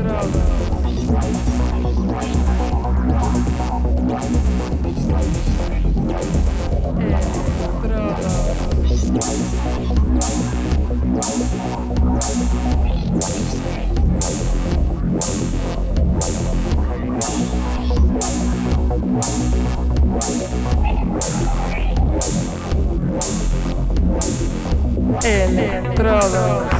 Entrada. É, Electrodos.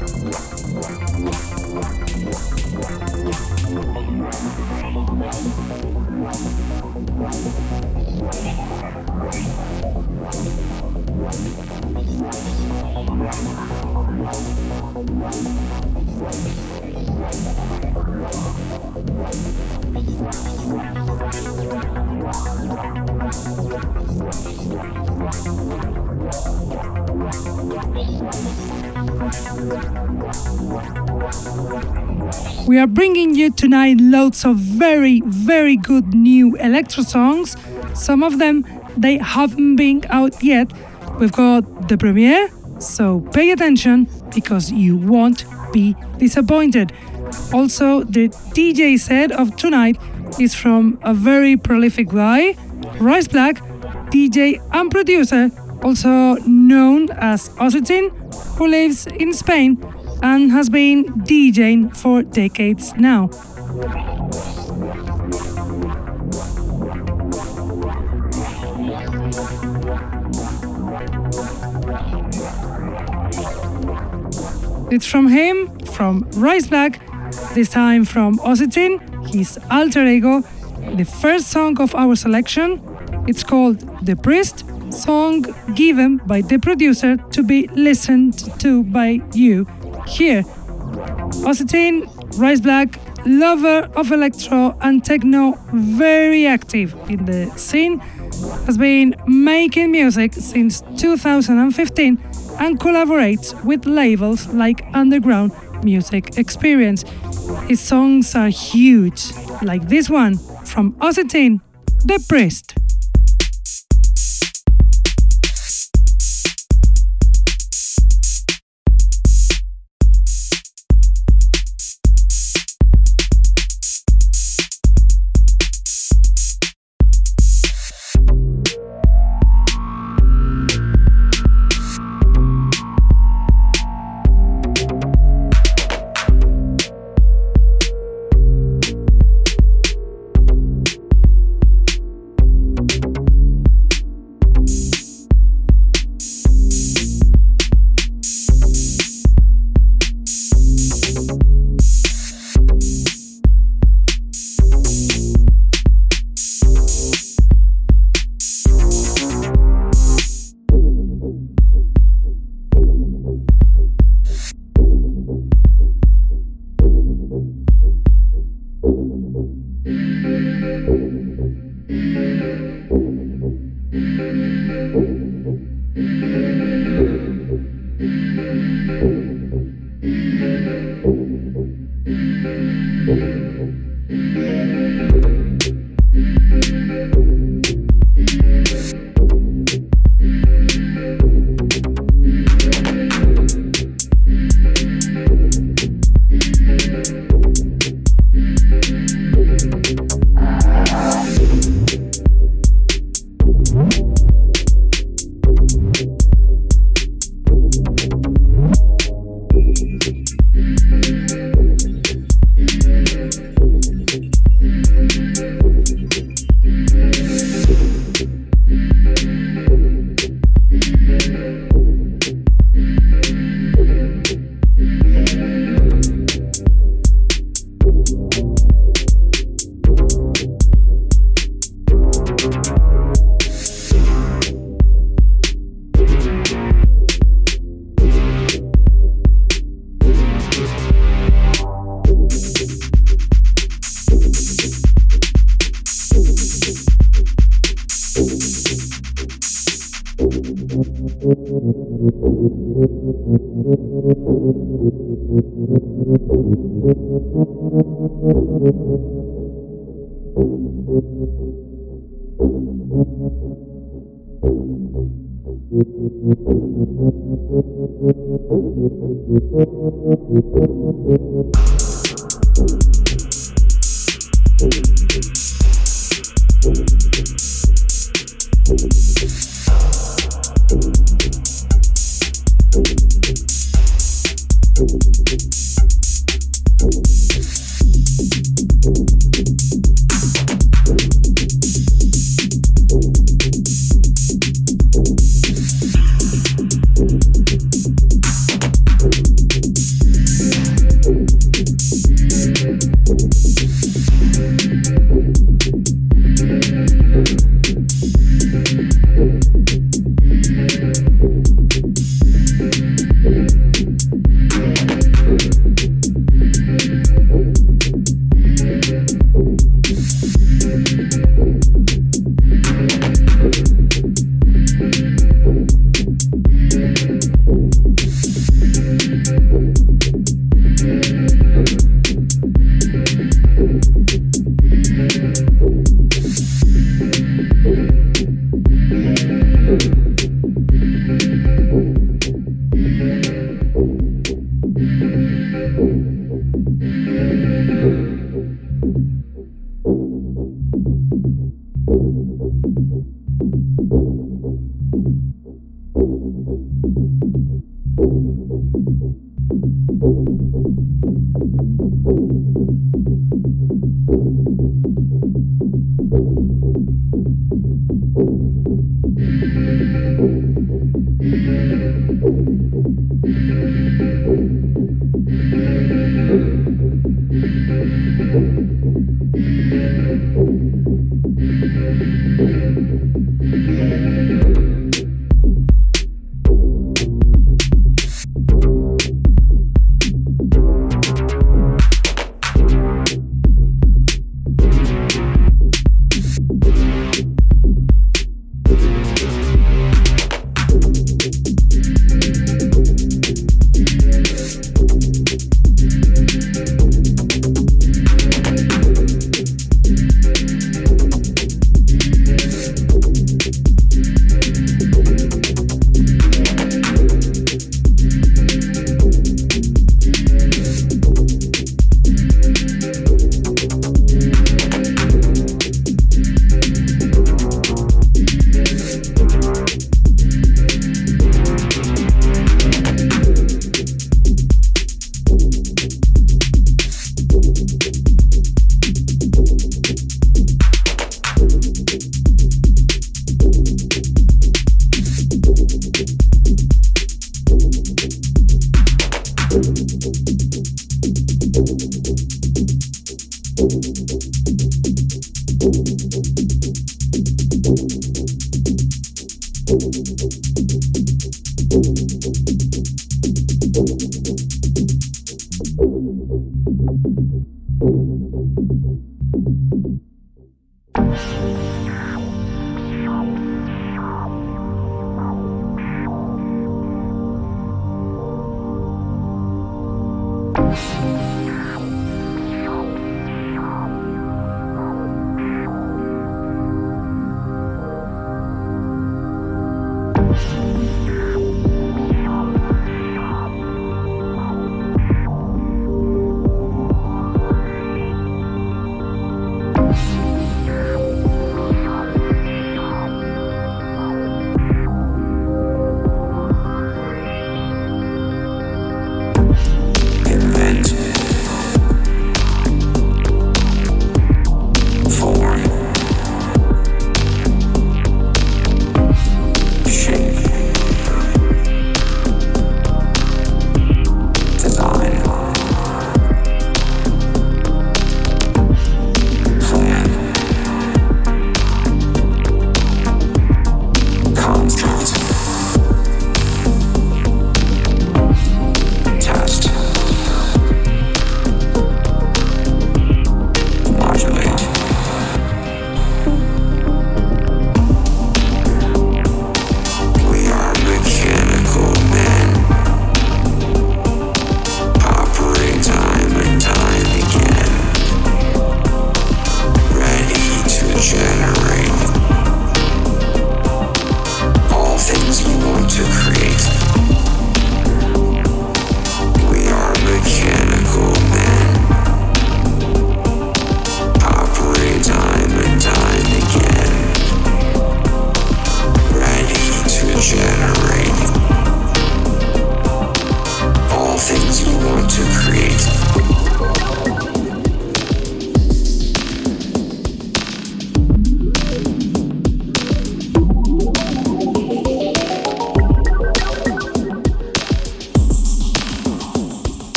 We are bringing you tonight loads of very, very good new electro songs. Some of them they haven't been out yet. We've got the premiere, so pay attention because you won't be disappointed. Also, the DJ set of tonight is from a very prolific guy, Rice Black, DJ and producer, also known as Ozzitin, who lives in Spain and has been DJing for decades now. It's from him, from Royce Black, this time from Ozzitin, his alter ego, the first song of our selection. It's called The Priest, song given by the producer to be listened to by you here. Ozzitin, Royce Black, lover of electro and techno, very active in the scene, has been making music since 2015 and collaborates with labels like Underground Music Experience. His songs are huge, like this one from Ozzitin, The Priest.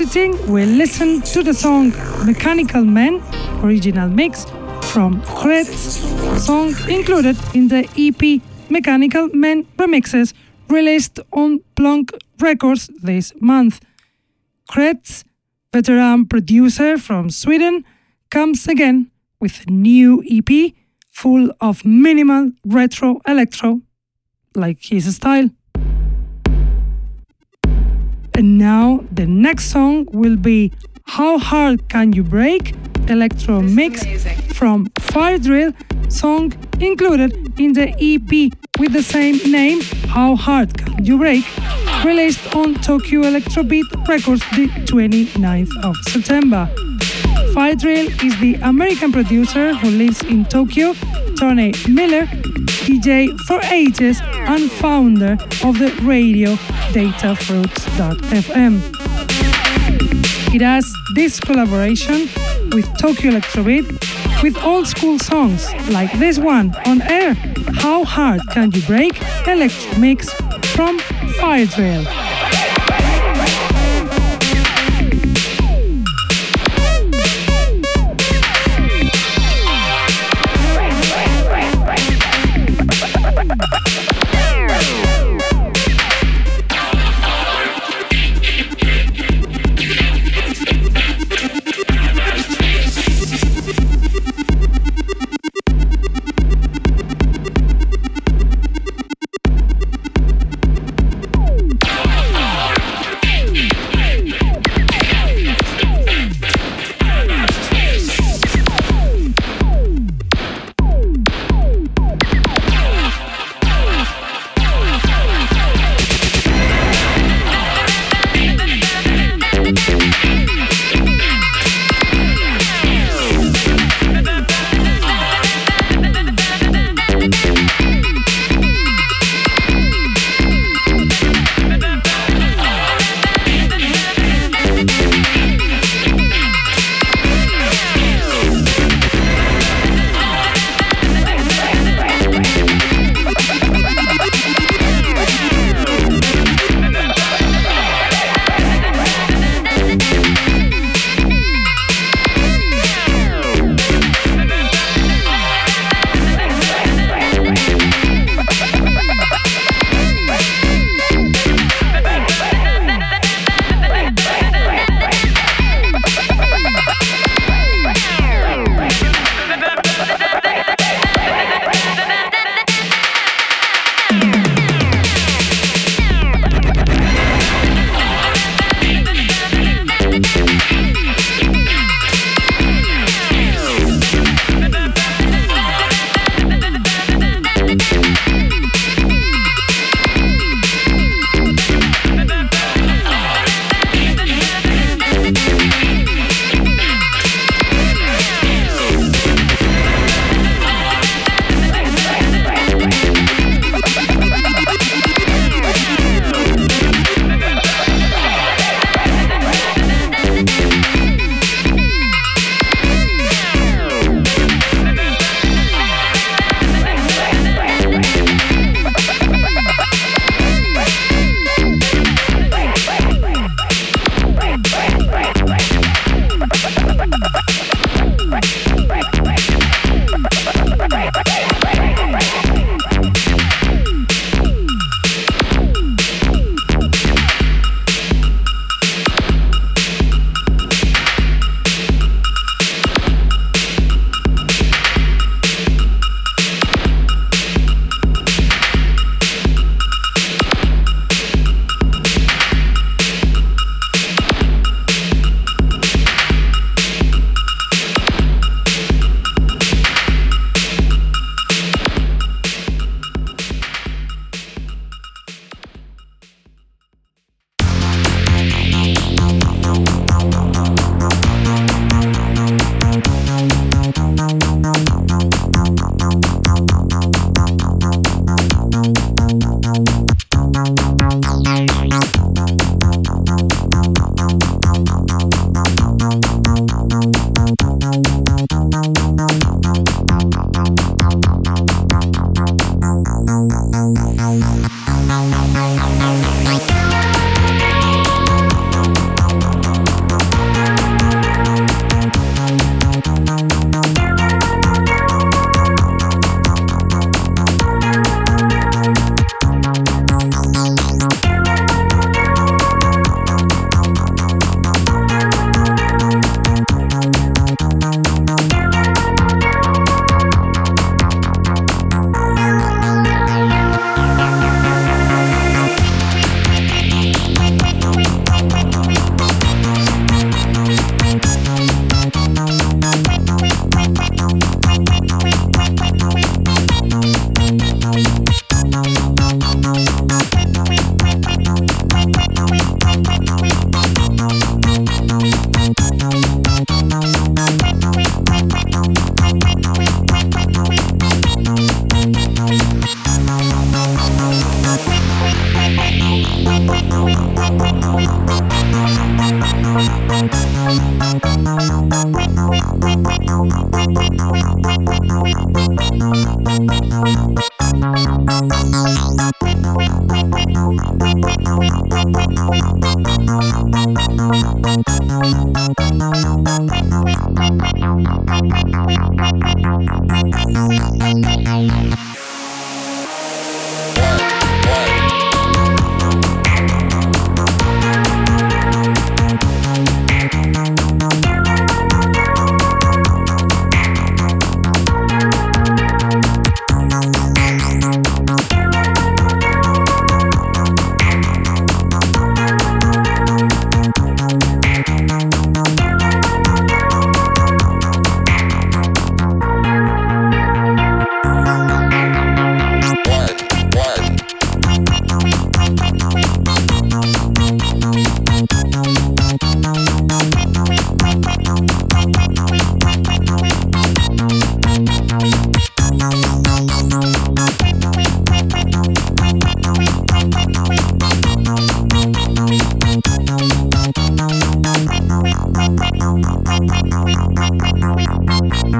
Occiting, we listen to the song Mechanical Man, original mix from Kretz, song included in the EP Mechanical Man Remixes released on Plonk Records this month. Kretz, veteran producer from Sweden, comes again with a new EP full of minimal retro electro, like his style. And now the next song will be How Hard Can You Break? Electro Mix from Fire Drill, song included in the EP with the same name, How Hard Can You Break, released on Tokyo Electrobeat Records the 29th of September. Fire Drill is the American producer who lives in Tokyo, Tony Miller, DJ for ages and founder of the radio datafruits.fm. It has this collaboration with Tokyo Electrobeat with old school songs like this one on air, How Hard Can You Break? Electro Mix from Fire Drill.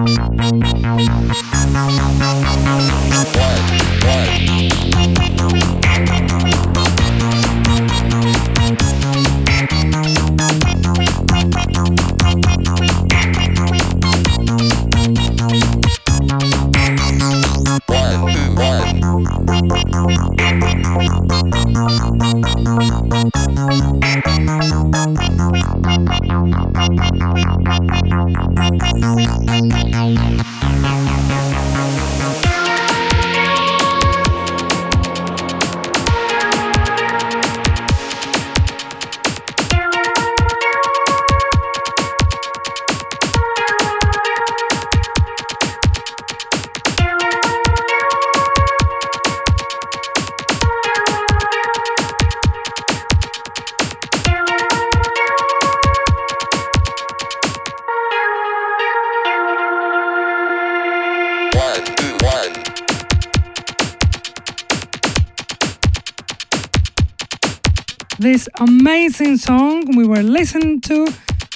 This amazing song we were listening to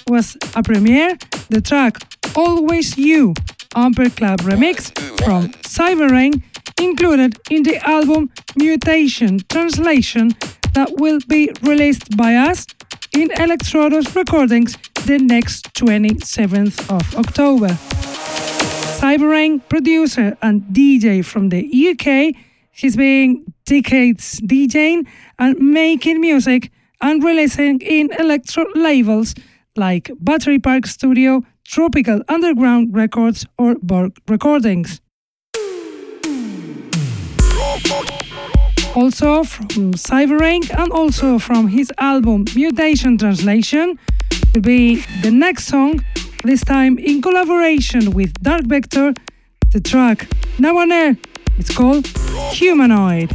was a premiere, the track Always You, Amper Club remix from Cyberrain, included in the album Mutation Translation that will be released by us in Electrodos Recordings the next 27th of October. Cyberrain, producer and DJ from the UK, he's been decades DJing and making music and releasing in electro labels like Battery Park Studio, Tropical Underground Records, or Borg Recordings. Also from Cyberrain and also from his album Mutation Translation will be the next song, this time in collaboration with Dark Vector, the track Now on Air. It's called Humanoid.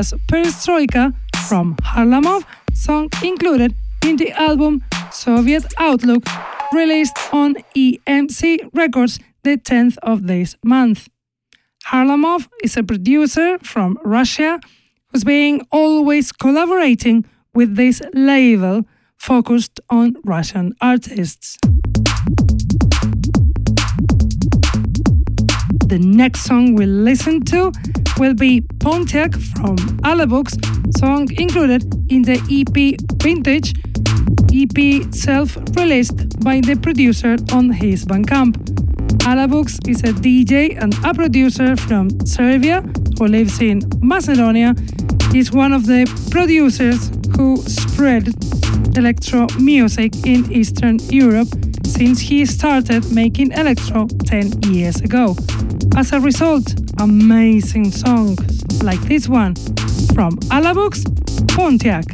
Was Perestroika from Harlamov, song included in the album Soviet Outlook, released on EMC Records the 10th of this month. Harlamov is a producer from Russia who's been always collaborating with this label focused on Russian artists. The next song we'll listen to will be Pontiac from Alabux, song included in the EP Vintage, EP self released by the producer on his Bandcamp. Alabux is a DJ and a producer from Serbia who lives in Macedonia. He's one of the producers who spread electro music in Eastern Europe since he started making electro 10 years ago. As a result, amazing songs like this one from Alabux Pontiac.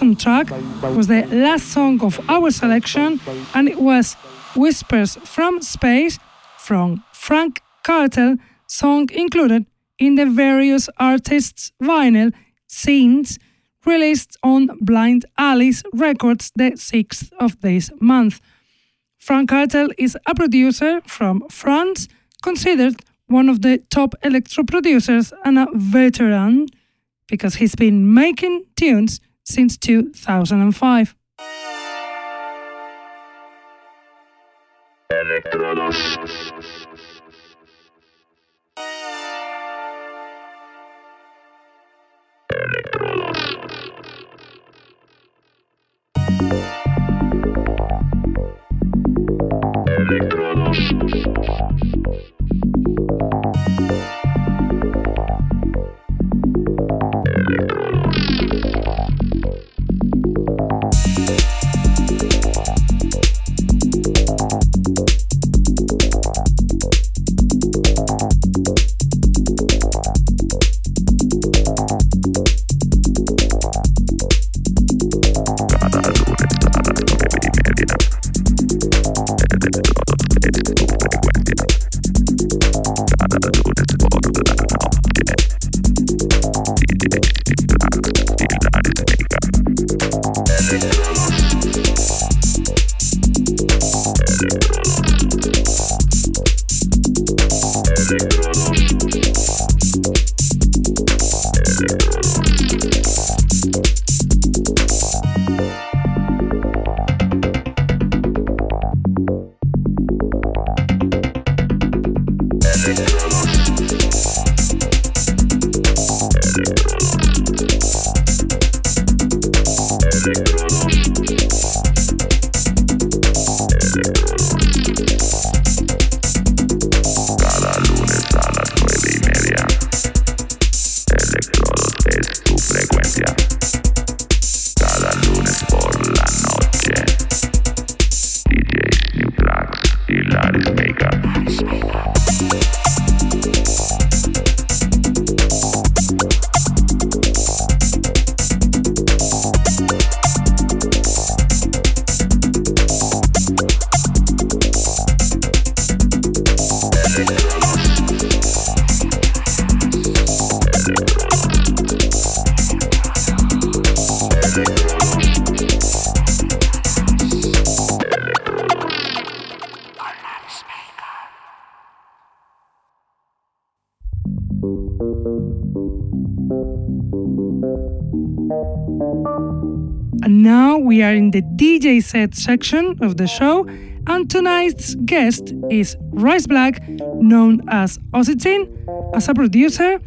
Awesome track was the last song of our selection, and it was Whispers from Space from Frank Cartel, song included in the various artists' vinyl scenes released on Blind Alice Records the 6th of this month. Frank Cartel is a producer from France, considered one of the top electro producers and a veteran because he's been making tunes since 2005. Set section of the show, and tonight's guest is Rice Black, known as Ossitin, as a producer.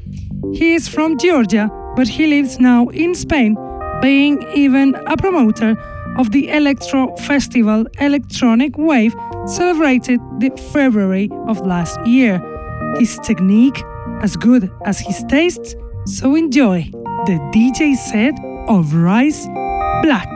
He is from Georgia, but he lives now in Spain, being even a promoter of the Electro Festival Electronic Wave celebrated the February of last year. His technique as good as his taste, so enjoy the DJ set of Rice Black.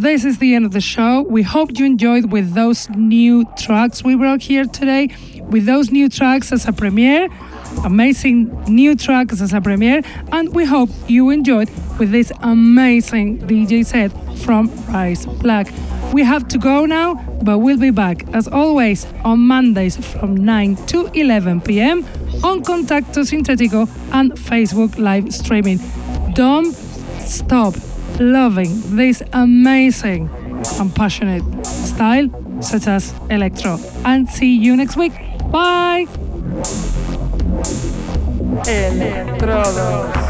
This is the end of the show. We hope you enjoyed with those new tracks we brought here today, with those new tracks as a premiere, amazing new tracks as a premiere, and we hope you enjoyed with this amazing DJ set from Rise Black. We have to go now, but we'll be back as always on Mondays from 9 to 11 pm on Contacto Sintetico and Facebook live streaming. Don't stop loving this amazing and passionate style such as electro. And see you next week. Bye. Electrodos.